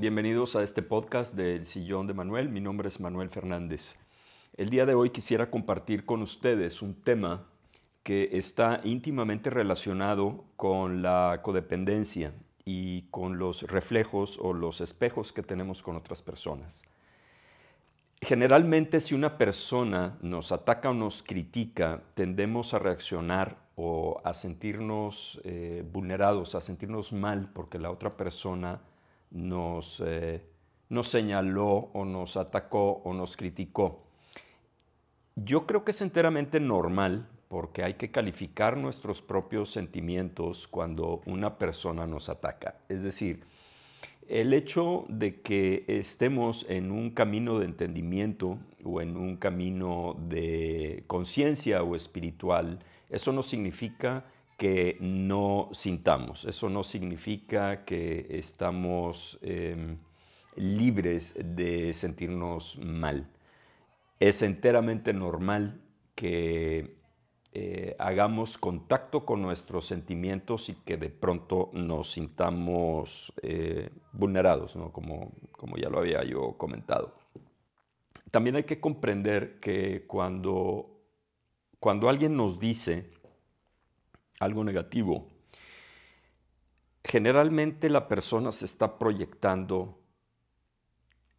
Bienvenidos a este podcast del Sillón de Manuel. Mi nombre es Manuel Fernández. El día de hoy quisiera compartir con ustedes un tema que está íntimamente relacionado con la codependencia y con los reflejos o los espejos que tenemos con otras personas. Generalmente si una persona nos ataca o nos critica, tendemos a reaccionar o a sentirnos eh, vulnerados, a sentirnos mal porque la otra persona nos, eh, nos señaló o nos atacó o nos criticó. Yo creo que es enteramente normal porque hay que calificar nuestros propios sentimientos cuando una persona nos ataca. Es decir, el hecho de que estemos en un camino de entendimiento o en un camino de conciencia o espiritual, eso no significa que no sintamos. Eso no significa que estamos em, libres de sentirnos mal. Es enteramente normal que eh, hagamos contacto con nuestros sentimientos y que de pronto nos sintamos eh, vulnerados, como, como ya lo había yo comentado. También hay que comprender que cuando, cuando alguien nos dice algo negativo, generalmente la persona se está proyectando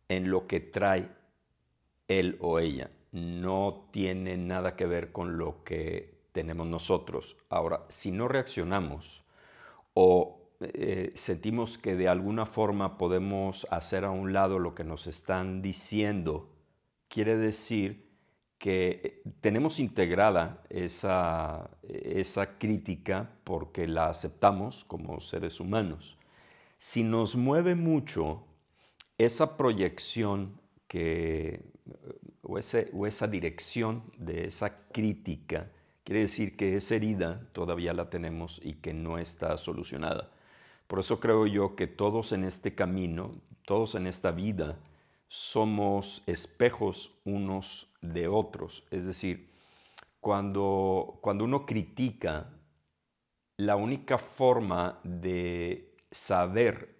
en lo que trae él o ella. No tiene nada que ver con lo que tenemos nosotros. Ahora, si no reaccionamos o eh, sentimos que de alguna forma podemos hacer a un lado lo que nos están diciendo, quiere decir que eh, tenemos integrada esa, esa crítica porque la aceptamos como seres humanos. Si nos mueve mucho esa proyección que, o, o esa dirección de esa crítica, quiere decir que esa herida todavía la tenemos y que no está solucionada. Por eso creo yo que todos en este camino, todos en esta vida, somos espejos unos de otros. Es decir, cuando, cuando uno critica, la única forma de saber,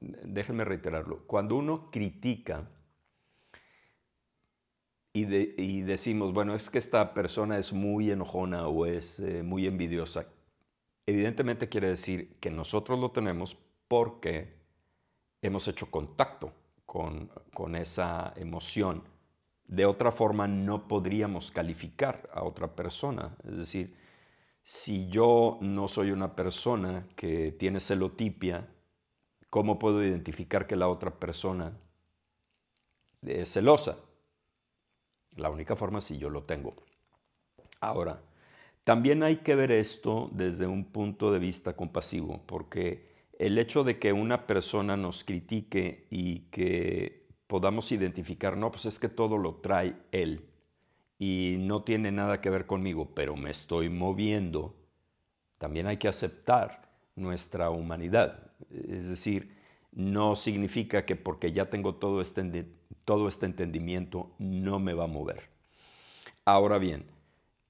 déjenme reiterarlo, cuando uno critica y, decimos, bueno, es que esta persona es muy enojona o es eh, muy envidiosa, evidentemente quiere decir que nosotros lo tenemos porque hemos hecho contacto con, esa emoción. De otra forma no podríamos calificar a otra persona. Es decir, si yo no soy una persona que tiene celotipia, ¿cómo puedo identificar que la otra persona es celosa? La única forma es si yo lo tengo. Ahora, también hay que ver esto desde un punto de vista compasivo, porque el hecho de que una persona nos critique y que podamos identificar, no, pues es que todo lo trae él y no tiene nada que ver conmigo, pero me estoy moviendo, también hay que aceptar nuestra humanidad. Es decir, no significa que porque ya tengo todo este, todo este entendimiento no me va a mover. Ahora bien,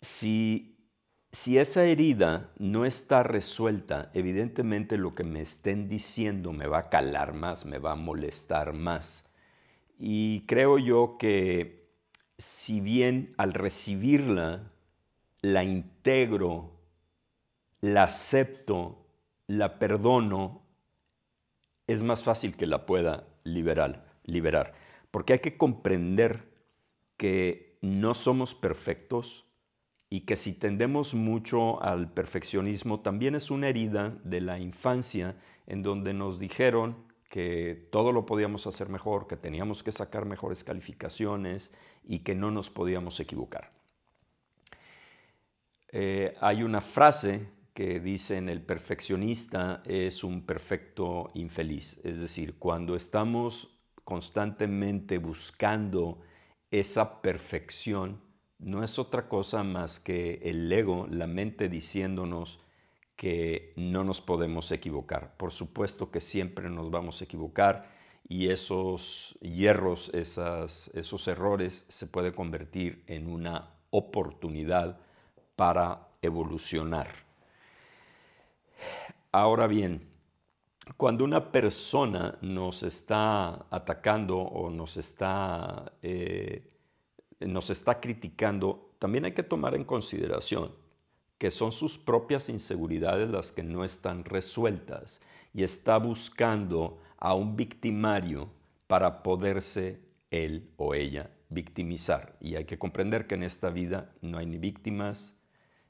si si esa herida no está resuelta, evidentemente lo que me estén diciendo me va a calar más, me va a molestar más. Y creo yo que si bien al recibirla la integro, la acepto, la perdono, es más fácil que la pueda liberar, liberar. Porque hay que comprender que no somos perfectos, y que si tendemos mucho al perfeccionismo también es una herida de la infancia en donde nos dijeron que todo lo podíamos hacer mejor, que teníamos que sacar mejores calificaciones y que no nos podíamos equivocar. Eh, hay una frase que dicen el perfeccionista es un perfecto infeliz, es decir, cuando estamos constantemente buscando esa perfección, no es otra cosa más que el ego, la mente diciéndonos que no nos podemos equivocar. Por supuesto que siempre nos vamos a equivocar y esos hierros, esos errores se puede convertir en una oportunidad para evolucionar. Ahora bien, cuando una persona nos está atacando o nos está, eh, nos está criticando, también hay que tomar en consideración que son sus propias inseguridades las que no están resueltas y está buscando a un victimario para poderse él o ella victimizar. Y hay que comprender que en esta vida no hay ni víctimas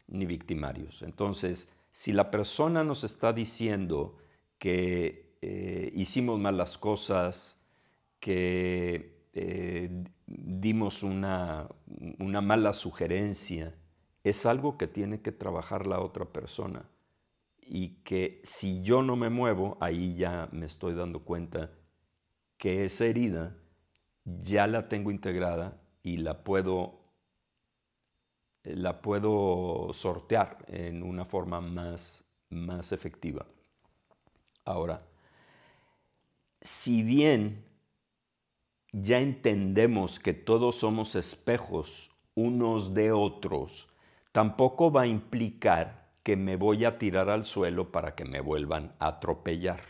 ni victimarios. Entonces, si la persona nos está diciendo que eh, hicimos mal las cosas, que eh, dimos una, una mala sugerencia, es algo que tiene que trabajar la otra persona. Y que si yo no me muevo, ahí ya me estoy dando cuenta que esa herida ya la tengo integrada y la puedo, la puedo sortear en una forma más, más efectiva. Ahora, si bien ya entendemos que todos somos espejos unos de otros, tampoco va a implicar que me voy a tirar al suelo para que me vuelvan a atropellar.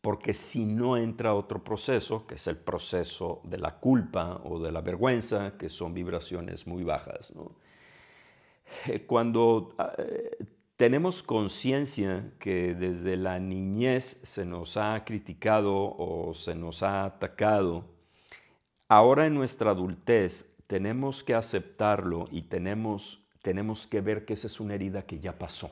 Porque si no entra otro proceso, que es el proceso de la culpa o de la vergüenza, que son vibraciones muy bajas. Eh, cuando eh, tenemos conciencia que desde la niñez se nos ha criticado o se nos ha atacado, ahora en nuestra adultez tenemos que aceptarlo y tenemos tenemos que ver que esa es una herida que ya pasó,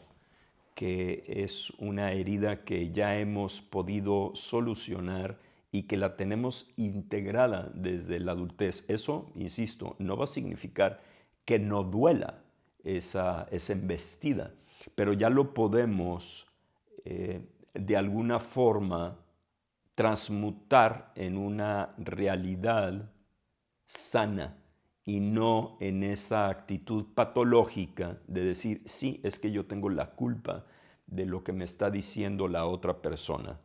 que es una herida que ya hemos podido solucionar y que la tenemos integrada desde la adultez. Eso, insisto, no va a significar que no duela esa, esa embestida, pero ya lo podemos eh, de alguna forma transmutar en una realidad sana y no en esa actitud patológica de decir, sí, es que yo tengo la culpa de lo que me está diciendo la otra persona.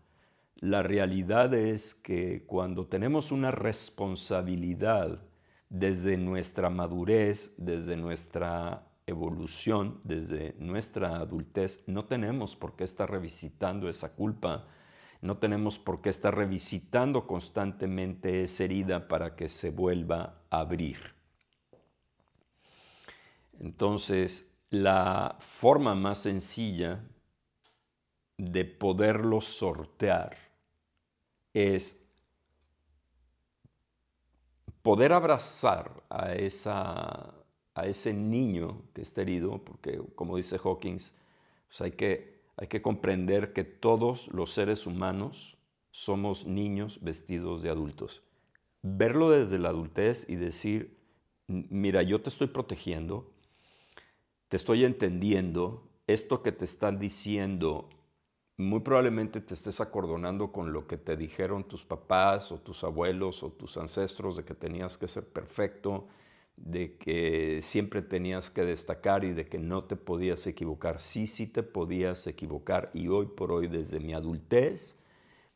La realidad es que cuando tenemos una responsabilidad desde nuestra madurez, desde nuestra evolución, desde nuestra adultez, no tenemos por qué estar revisitando esa culpa, no tenemos por qué estar revisitando constantemente esa herida para que se vuelva a abrir. Entonces, la forma más sencilla de poderlo sortear es poder abrazar a, ese niño que está herido, porque como dice Hawkins, pues hay, que, hay que comprender que todos los seres humanos somos niños vestidos de adultos. Verlo desde la adultez y decir, mira, yo te estoy protegiendo, te estoy entendiendo, esto que te están diciendo, muy probablemente te estés acordonando con lo que te dijeron tus papás o tus abuelos o tus ancestros de que tenías que ser perfecto, de que siempre tenías que destacar y de que no te podías equivocar. Sí, sí te podías equivocar y hoy por hoy desde mi adultez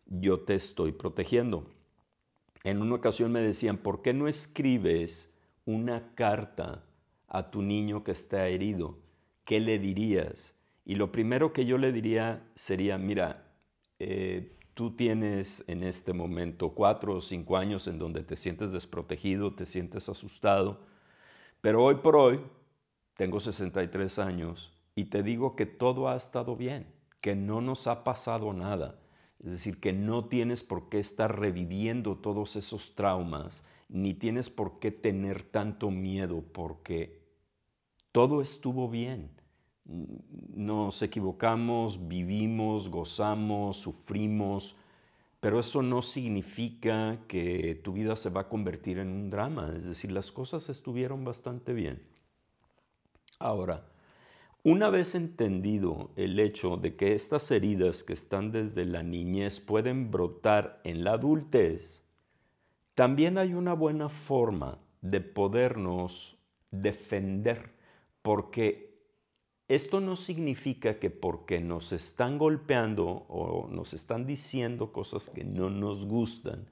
yo te estoy protegiendo. En una ocasión me decían, ¿por qué no escribes una carta a tu niño que está herido? ¿Qué le dirías? Y lo primero que yo le diría sería, mira, eh, tú tienes en este momento cuatro o cinco años en donde te sientes desprotegido, te sientes asustado, pero hoy por hoy tengo 63 años y te digo que todo ha estado bien, que no nos ha pasado nada. Es decir, que no tienes por qué estar reviviendo todos esos traumas, ni tienes por qué tener tanto miedo, porque todo estuvo bien. Nos equivocamos, vivimos, gozamos, sufrimos, pero eso no significa que tu vida se va a convertir en un drama. Es decir, las cosas estuvieron bastante bien. Ahora, una vez entendido el hecho de que estas heridas que están desde la niñez pueden brotar en la adultez, también hay una buena forma de podernos defender, porque esto no significa que porque nos están golpeando o nos están diciendo cosas que no nos gustan,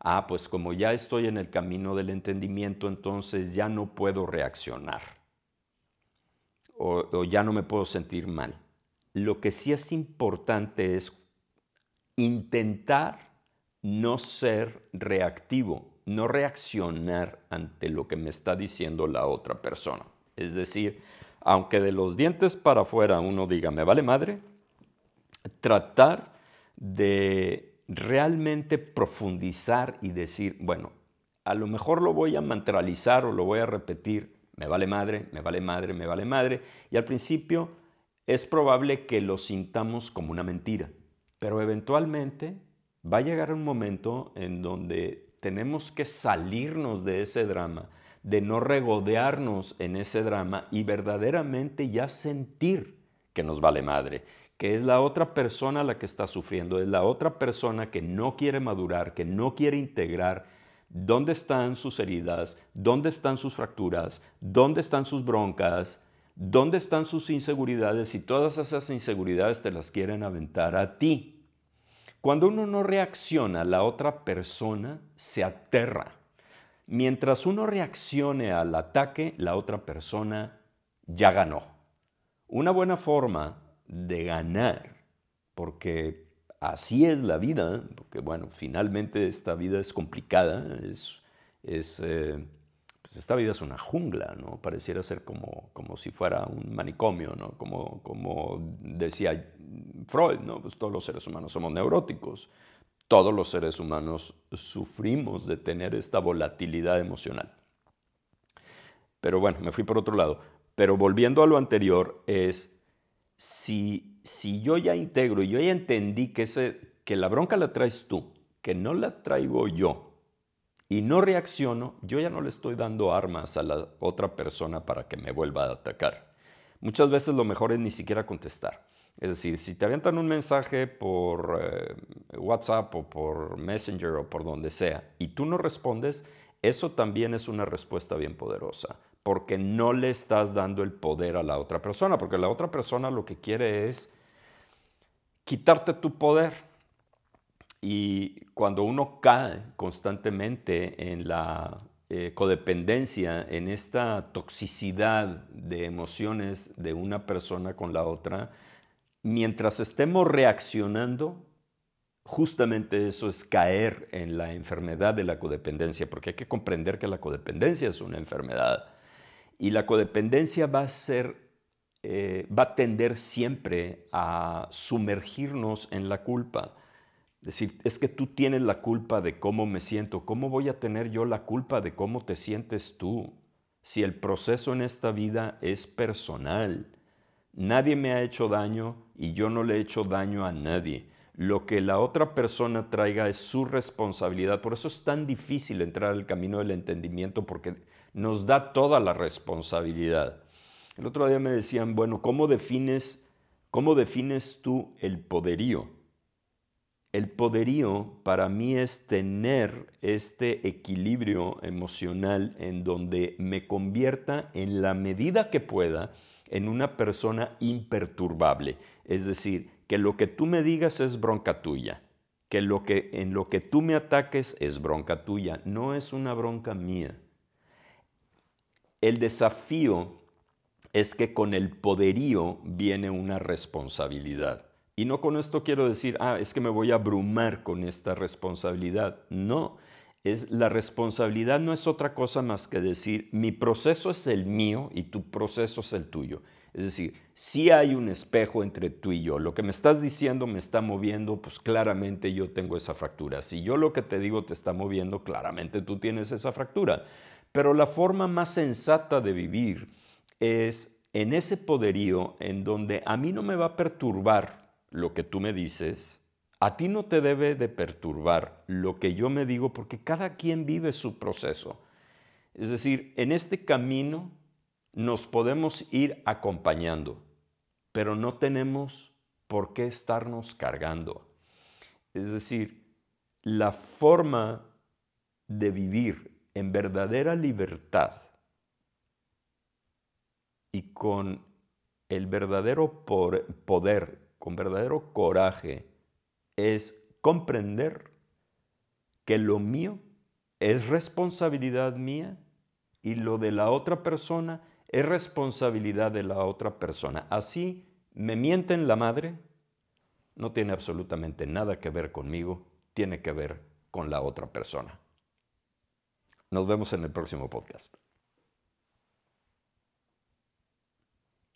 ah, pues como ya estoy en el camino del entendimiento, entonces ya no puedo reaccionar o, ya no me puedo sentir mal. Lo que sí es importante es intentar no ser reactivo, no reaccionar ante lo que me está diciendo la otra persona. Es decir, aunque de los dientes para afuera uno diga, me vale madre, tratar de realmente profundizar y decir, bueno, a lo mejor lo voy a mantralizar o lo voy a repetir, me vale madre, me vale madre, me vale madre, y al principio es probable que lo sintamos como una mentira, pero eventualmente va a llegar un momento en donde tenemos que salirnos de ese drama, de no regodearnos en ese drama y verdaderamente ya sentir que nos vale madre, que es la otra persona la que está sufriendo, es la otra persona que no quiere madurar, que no quiere integrar dónde están sus heridas, dónde están sus fracturas, dónde están sus broncas, dónde están sus inseguridades y todas esas inseguridades te las quieren aventar a ti. Cuando uno no reacciona, la otra persona se aterra. Mientras uno reaccione al ataque, la otra persona ya ganó. Una buena forma de ganar, porque así es la vida, porque bueno, finalmente esta vida es complicada, es, eh, esta vida es una jungla, ¿no? Pareciera ser como, como si fuera un manicomio. Como, como decía Freud, ¿no? Pues todos los seres humanos somos neuróticos. Todos los seres humanos sufrimos de tener esta volatilidad emocional. Pero bueno, me fui por otro lado. Pero volviendo a lo anterior, es si, si yo ya integro y yo ya entendí que, ese, que la bronca la traes tú, que no la traigo yo, y no reacciono, yo ya no le estoy dando armas a la otra persona para que me vuelva a atacar. Muchas veces lo mejor es ni siquiera contestar. Es decir, si te avientan un mensaje por eh, WhatsApp o por Messenger o por donde sea y tú no respondes, eso también es una respuesta bien poderosa, porque no le estás dando el poder a la otra persona, porque la otra persona lo que quiere es quitarte tu poder. Y cuando uno cae constantemente en la eh, codependencia, en esta toxicidad de emociones de una persona con la otra, mientras estemos reaccionando, justamente eso es caer en la enfermedad de la codependencia, porque hay que comprender que la codependencia es una enfermedad. Y la codependencia va a ser, eh, va a tender siempre a sumergirnos en la culpa Decir, es que tú tienes la culpa de cómo me siento. ¿Cómo voy a tener yo la culpa de cómo te sientes tú? Si el proceso en esta vida es personal. Nadie me ha hecho daño y yo no le he hecho daño a nadie. Lo que la otra persona traiga es su responsabilidad. Por eso es tan difícil entrar al camino del entendimiento porque nos da toda la responsabilidad. El otro día me decían, bueno, ¿cómo defines, cómo defines tú el poderío? el poderío para mí es tener este equilibrio emocional en donde me convierta en la medida que pueda en una persona imperturbable. Es decir, que lo que tú me digas es bronca tuya, que, lo que en lo que tú me ataques es bronca tuya, no es una bronca mía. El desafío es que con el poderío viene una responsabilidad. Y no con esto quiero decir, ah, es que me voy a abrumar con esta responsabilidad. No, es la responsabilidad no es otra cosa más que decir, mi proceso es el mío y tu proceso es el tuyo. Es decir, si hay un espejo entre tú y yo. Lo que me estás diciendo me está moviendo, pues claramente yo tengo esa fractura. Si yo lo que te digo te está moviendo, claramente tú tienes esa fractura. Pero la forma más sensata de vivir es en ese poderío en donde a mí no me va a perturbar lo que tú me dices, a ti no te debe de perturbar lo que yo me digo porque cada quien vive su proceso. Es decir, en este camino nos podemos ir acompañando, pero no tenemos por qué estarnos cargando. Es decir, la forma de vivir en verdadera libertad y con el verdadero poder, con verdadero coraje, es comprender que lo mío es responsabilidad mía y lo de la otra persona es responsabilidad de la otra persona. Así me mienten la madre, no tiene absolutamente nada que ver conmigo, tiene que ver con la otra persona. Nos vemos en el próximo podcast.